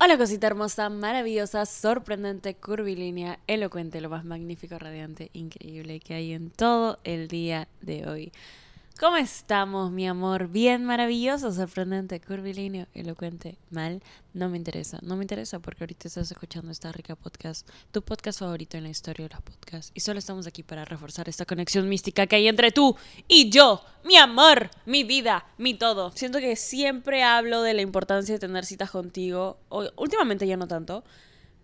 Hola cosita hermosa, maravillosa, sorprendente, curvilínea, elocuente, lo más magnífico, radiante, increíble que hay en todo el día de hoy. ¿Cómo estamos, mi amor? Bien, maravilloso, sorprendente, curvilíneo, elocuente, mal. No me interesa, no me interesa porque ahorita estás escuchando esta rica podcast, tu podcast favorito en la historia de los podcasts. Y solo estamos aquí para reforzar esta conexión mística que hay entre tú y yo, mi amor, mi vida, mi todo. Siento que siempre hablo de la importancia de tener citas contigo, últimamente ya no tanto,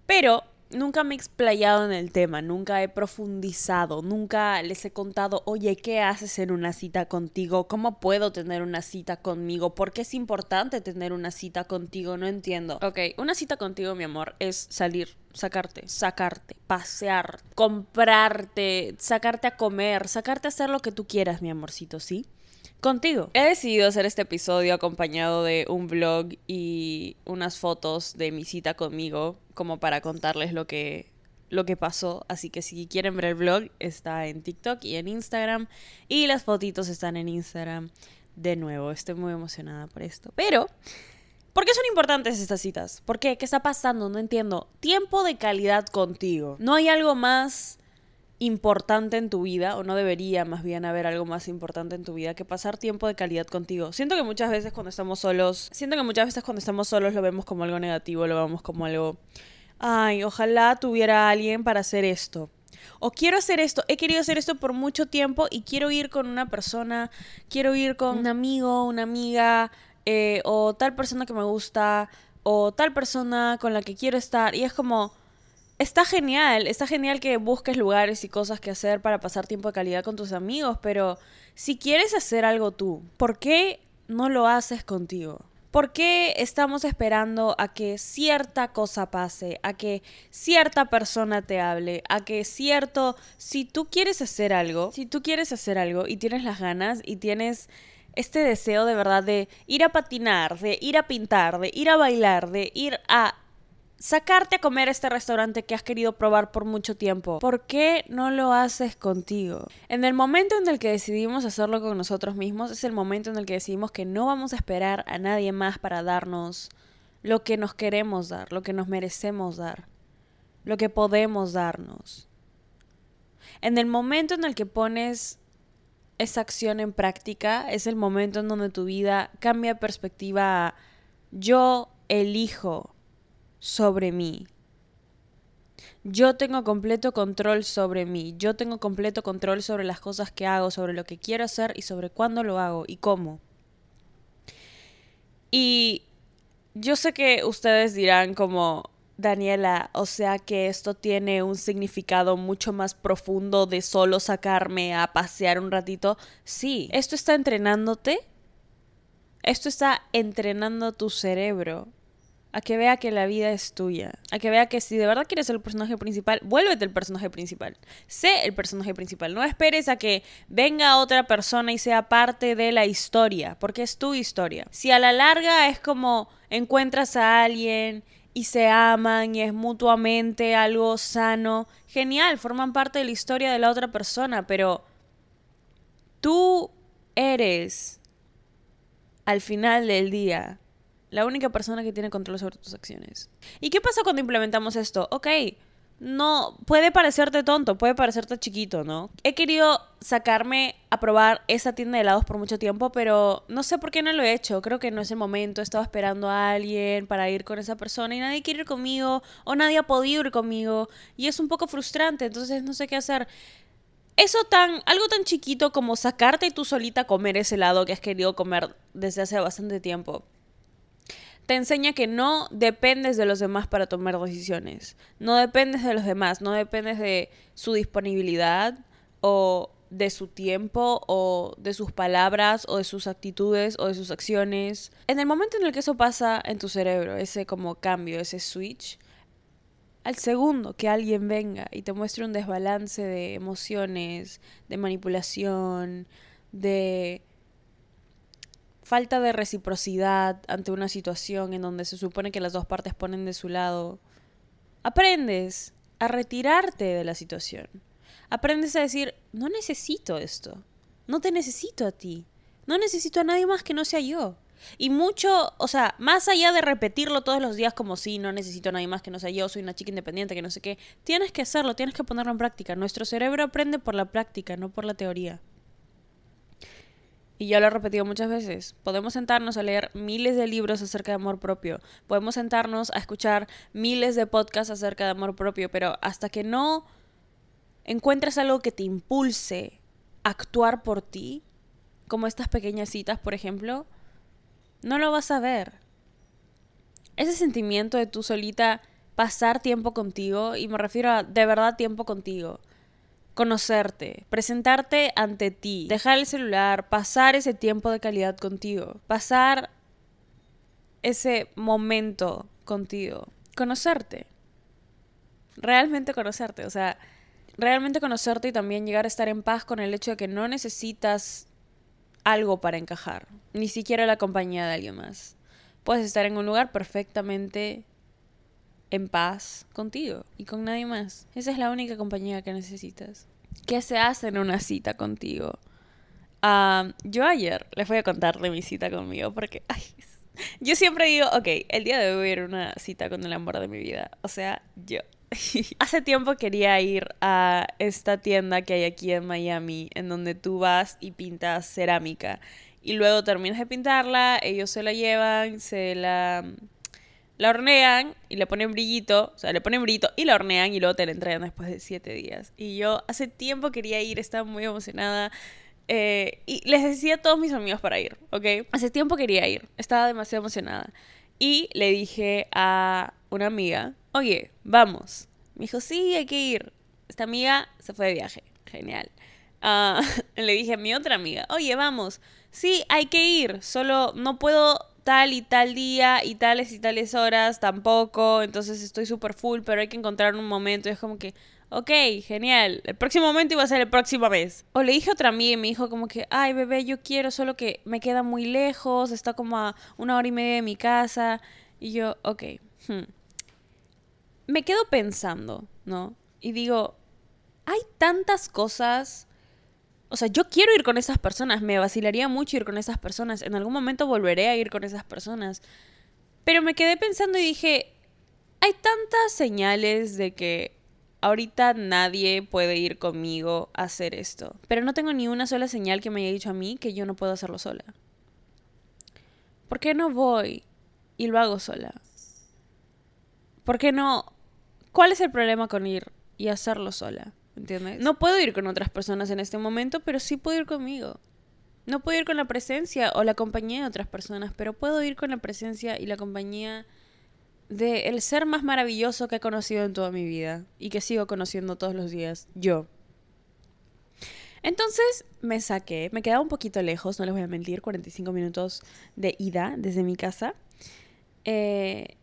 pero nunca me he explayado en el tema, nunca he profundizado, nunca les he contado, oye, ¿qué haces en una cita contigo? ¿Cómo puedo tener una cita conmigo? ¿Por qué es importante tener una cita contigo? No entiendo. Ok, una cita contigo, mi amor, es salir, sacarte, sacarte, pasear, comprarte, sacarte a comer, sacarte a hacer lo que tú quieras, mi amorcito, ¿sí? Contigo. He decidido hacer este episodio acompañado de un vlog y unas fotos de mi cita conmigo, como para contarles lo que lo que pasó, así que si quieren ver el vlog está en TikTok y en Instagram y las fotitos están en Instagram de nuevo. Estoy muy emocionada por esto. Pero ¿Por qué son importantes estas citas? ¿Por qué? ¿Qué está pasando? No entiendo. Tiempo de calidad contigo. No hay algo más importante en tu vida, o no debería más bien haber algo más importante en tu vida que pasar tiempo de calidad contigo. Siento que muchas veces cuando estamos solos, siento que muchas veces cuando estamos solos lo vemos como algo negativo, lo vemos como algo, ay, ojalá tuviera alguien para hacer esto. O quiero hacer esto, he querido hacer esto por mucho tiempo y quiero ir con una persona, quiero ir con un amigo, una amiga, eh, o tal persona que me gusta, o tal persona con la que quiero estar. Y es como, está genial, está genial que busques lugares y cosas que hacer para pasar tiempo de calidad con tus amigos, pero si quieres hacer algo tú, ¿por qué no lo haces contigo? ¿Por qué estamos esperando a que cierta cosa pase, a que cierta persona te hable, a que cierto, si tú quieres hacer algo, si tú quieres hacer algo y tienes las ganas y tienes este deseo de verdad de ir a patinar, de ir a pintar, de ir a bailar, de ir a sacarte a comer este restaurante que has querido probar por mucho tiempo. ¿Por qué no lo haces contigo? En el momento en el que decidimos hacerlo con nosotros mismos es el momento en el que decidimos que no vamos a esperar a nadie más para darnos lo que nos queremos dar, lo que nos merecemos dar, lo que podemos darnos. En el momento en el que pones esa acción en práctica es el momento en donde tu vida cambia perspectiva a yo elijo sobre mí. Yo tengo completo control sobre mí, yo tengo completo control sobre las cosas que hago, sobre lo que quiero hacer y sobre cuándo lo hago y cómo. Y yo sé que ustedes dirán como, Daniela, o sea que esto tiene un significado mucho más profundo de solo sacarme a pasear un ratito. Sí, esto está entrenándote. Esto está entrenando tu cerebro a que vea que la vida es tuya, a que vea que si de verdad quieres ser el personaje principal, vuélvete el personaje principal, sé el personaje principal, no esperes a que venga otra persona y sea parte de la historia, porque es tu historia. Si a la larga es como encuentras a alguien y se aman y es mutuamente algo sano, genial, forman parte de la historia de la otra persona, pero tú eres al final del día la única persona que tiene control sobre tus acciones. ¿Y qué pasa cuando implementamos esto? Ok, no, puede parecerte tonto, puede parecerte chiquito, ¿no? He querido sacarme a probar esa tienda de helados por mucho tiempo, pero no sé por qué no lo he hecho. Creo que no es el momento. He estado esperando a alguien para ir con esa persona y nadie quiere ir conmigo o nadie ha podido ir conmigo y es un poco frustrante, entonces no sé qué hacer. Eso tan, algo tan chiquito como sacarte tú solita a comer ese helado que has querido comer desde hace bastante tiempo te enseña que no dependes de los demás para tomar decisiones. No dependes de los demás, no dependes de su disponibilidad o de su tiempo o de sus palabras o de sus actitudes o de sus acciones. En el momento en el que eso pasa en tu cerebro, ese como cambio, ese switch, al segundo que alguien venga y te muestre un desbalance de emociones, de manipulación, de falta de reciprocidad ante una situación en donde se supone que las dos partes ponen de su lado, aprendes a retirarte de la situación. Aprendes a decir, no necesito esto, no te necesito a ti, no necesito a nadie más que no sea yo. Y mucho, o sea, más allá de repetirlo todos los días como si no necesito a nadie más que no sea yo, soy una chica independiente, que no sé qué, tienes que hacerlo, tienes que ponerlo en práctica. Nuestro cerebro aprende por la práctica, no por la teoría. Y ya lo he repetido muchas veces, podemos sentarnos a leer miles de libros acerca de amor propio, podemos sentarnos a escuchar miles de podcasts acerca de amor propio, pero hasta que no encuentres algo que te impulse a actuar por ti, como estas pequeñas citas, por ejemplo, no lo vas a ver. Ese sentimiento de tú solita pasar tiempo contigo, y me refiero a de verdad tiempo contigo, conocerte, presentarte ante ti, dejar el celular, pasar ese tiempo de calidad contigo, pasar ese momento contigo, conocerte, realmente conocerte, o sea, realmente conocerte y también llegar a estar en paz con el hecho de que no necesitas algo para encajar, ni siquiera la compañía de alguien más. Puedes estar en un lugar perfectamente en paz contigo y con nadie más. Esa es la única compañía que necesitas. ¿Qué se hace en una cita contigo? yo ayer les voy a contar de mi cita conmigo porque yo siempre digo, ok, el día de hoy voy a ir a una cita con el amor de mi vida. O sea, yo. Hace tiempo quería ir a esta tienda que hay aquí en Miami, en donde tú vas y pintas cerámica. Y luego terminas de pintarla, ellos se la llevan, se la la hornean y le ponen brillito, o sea, le ponen brillito y la hornean y luego te la entregan después de siete días. Y yo hace tiempo quería ir, estaba muy emocionada. Eh, y les decía a todos mis amigos para ir, ¿ok? Hace tiempo quería ir, estaba demasiado emocionada. Y le dije a una amiga, oye, vamos. Me dijo, sí, hay que ir. Esta amiga se fue de viaje, genial. Ah, le dije a mi otra amiga, oye, vamos. Sí, hay que ir, solo no puedo tal y tal día y tales y tales horas tampoco, entonces estoy súper full, pero hay que encontrar un momento. Y es como que, ok, genial, el próximo momento iba a ser el próximo mes. O le dije a otra amiga y me dijo como que, ay bebé, yo quiero, solo que me queda muy lejos, está como a una hora y media de mi casa. Y yo, ok, hmm". me quedo pensando, ¿no? Y digo, hay tantas cosas o sea, yo quiero ir con esas personas, me vacilaría mucho ir con esas personas, en algún momento volveré a ir con esas personas. Pero me quedé pensando y dije, hay tantas señales de que ahorita nadie puede ir conmigo a hacer esto, pero no tengo ni una sola señal que me haya dicho a mí que yo no puedo hacerlo sola. ¿Por qué no voy y lo hago sola? ¿Por qué no? ¿Cuál es el problema con ir y hacerlo sola? ¿Entiendes? No puedo ir con otras personas en este momento, pero sí puedo ir conmigo. No puedo ir con la presencia o la compañía de otras personas, pero puedo ir con la presencia y la compañía de ser más maravilloso que he conocido en toda mi vida y que sigo conociendo todos los días, yo. Entonces me saqué, me quedaba un poquito lejos, no les voy a mentir, 45 minutos de ida desde mi casa. Eh,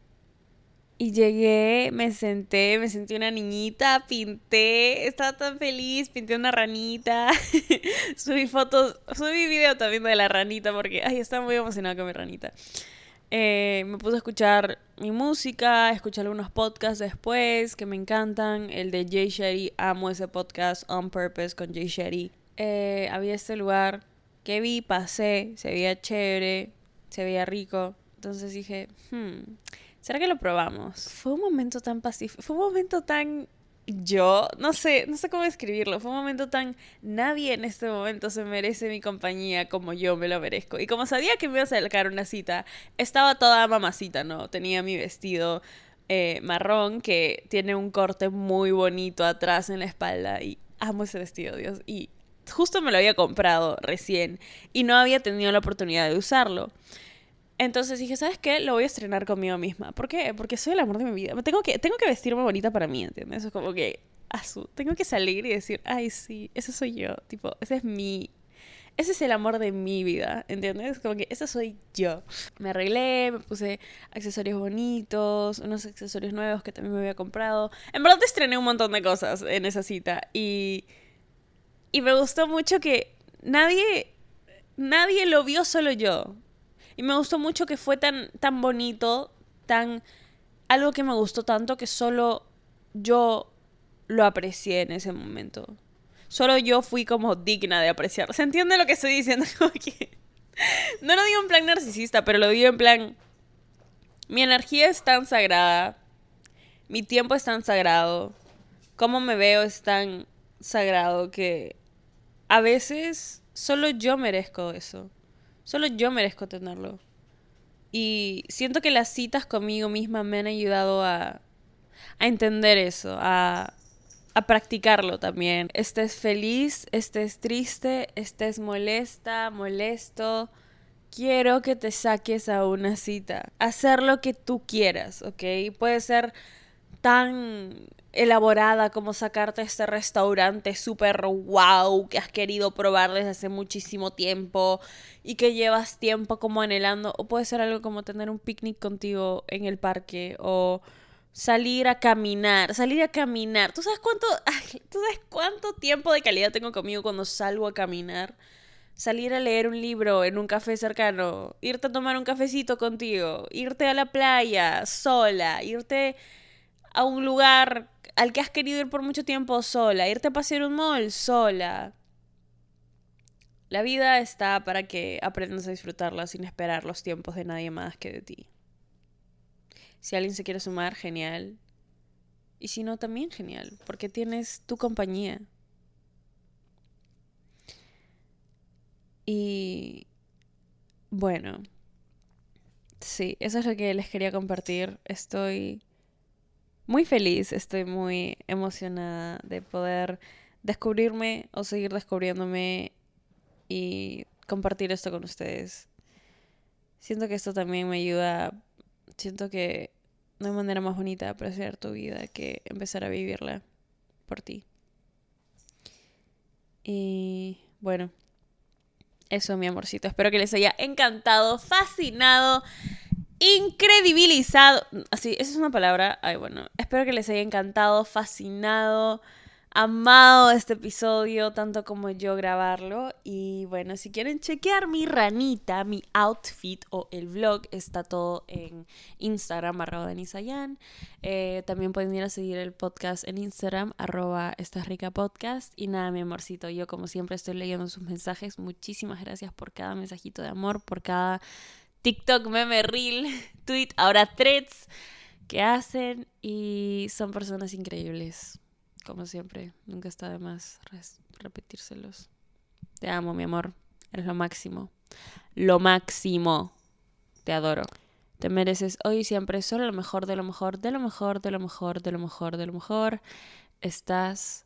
y llegué, me senté, me sentí una niñita, pinté, estaba tan feliz, pinté una ranita, subí fotos, subí video también de la ranita porque, ay, estaba muy emocionada con mi ranita. Eh, me puse a escuchar mi música, escuché algunos podcasts después que me encantan. El de Jay Shetty, amo ese podcast, On Purpose con Jay Shetty. Eh, había este lugar que vi, pasé, se veía chévere, se veía rico. Entonces dije, hmm, ¿Será que lo probamos? Fue un momento tan pacífico, fue un momento tan yo, no sé, no sé cómo escribirlo, fue un momento tan nadie en este momento se merece mi compañía como yo me lo merezco. Y como sabía que me iba a sacar una cita, estaba toda mamacita, ¿no? Tenía mi vestido eh, marrón que tiene un corte muy bonito atrás en la espalda y amo ese vestido, Dios. Y justo me lo había comprado recién y no había tenido la oportunidad de usarlo. Entonces dije, ¿sabes qué? Lo voy a estrenar conmigo misma. ¿Por qué? Porque soy el amor de mi vida. Tengo que, tengo que vestirme bonita para mí, ¿entiendes? Eso es como que, azul. Tengo que salir y decir, ay, sí, ese soy yo. Tipo, ese es mi... Ese es el amor de mi vida, ¿entiendes? Como que ese soy yo. Me arreglé, me puse accesorios bonitos, unos accesorios nuevos que también me había comprado. En verdad te estrené un montón de cosas en esa cita y... Y me gustó mucho que nadie... Nadie lo vio, solo yo. Y me gustó mucho que fue tan, tan bonito, tan... Algo que me gustó tanto que solo yo lo aprecié en ese momento. Solo yo fui como digna de apreciarlo. ¿Se entiende lo que estoy diciendo? no lo digo en plan narcisista, pero lo digo en plan, mi energía es tan sagrada, mi tiempo es tan sagrado, cómo me veo es tan sagrado que a veces solo yo merezco eso, solo yo merezco tenerlo. Y siento que las citas conmigo misma me han ayudado a, a entender eso, a, a practicarlo también. Estés feliz, estés triste, estés molesta, molesto. Quiero que te saques a una cita. Hacer lo que tú quieras, ¿ok? Puede ser tan elaborada como sacarte este restaurante súper wow que has querido probar desde hace muchísimo tiempo y que llevas tiempo como anhelando. O puede ser algo como tener un picnic contigo en el parque o salir a caminar, salir a caminar. ¿Tú sabes cuánto, ¿tú sabes cuánto tiempo de calidad tengo conmigo cuando salgo a caminar? Salir a leer un libro en un café cercano, irte a tomar un cafecito contigo, irte a la playa sola, irte a un lugar al que has querido ir por mucho tiempo sola, irte a pasear un mall sola. La vida está para que aprendas a disfrutarla sin esperar los tiempos de nadie más que de ti. Si alguien se quiere sumar, genial. Y si no, también genial, porque tienes tu compañía. Y bueno, sí, eso es lo que les quería compartir. Estoy muy feliz, estoy muy emocionada de poder descubrirme o seguir descubriéndome y compartir esto con ustedes. Siento que esto también me ayuda siento que no hay manera más bonita de apreciar tu vida que empezar a vivirla por ti. Y bueno, eso mi amorcito. Espero que les haya encantado, fascinado, incredibilizado. Así, esa es una palabra. Ay, bueno. Espero que les haya encantado, fascinado amado este episodio, tanto como yo grabarlo. Y bueno, si quieren chequear mi ranita, mi outfit o el vlog, está todo en Instagram, arroba Denisayan. Eh, también pueden ir a seguir el podcast en Instagram, arroba Esta Rica Podcast. Y nada, mi amorcito, yo como siempre estoy leyendo sus mensajes. Muchísimas gracias por cada mensajito de amor, por cada TikTok, meme, reel, tweet, ahora threads que hacen. Y son personas increíbles como siempre, nunca está de más repetírselos. Te amo, mi amor. Eres lo máximo. Lo máximo. Te adoro. Te mereces hoy y siempre solo lo mejor, de lo mejor, de lo mejor, de lo mejor, de lo mejor, de lo mejor. Estás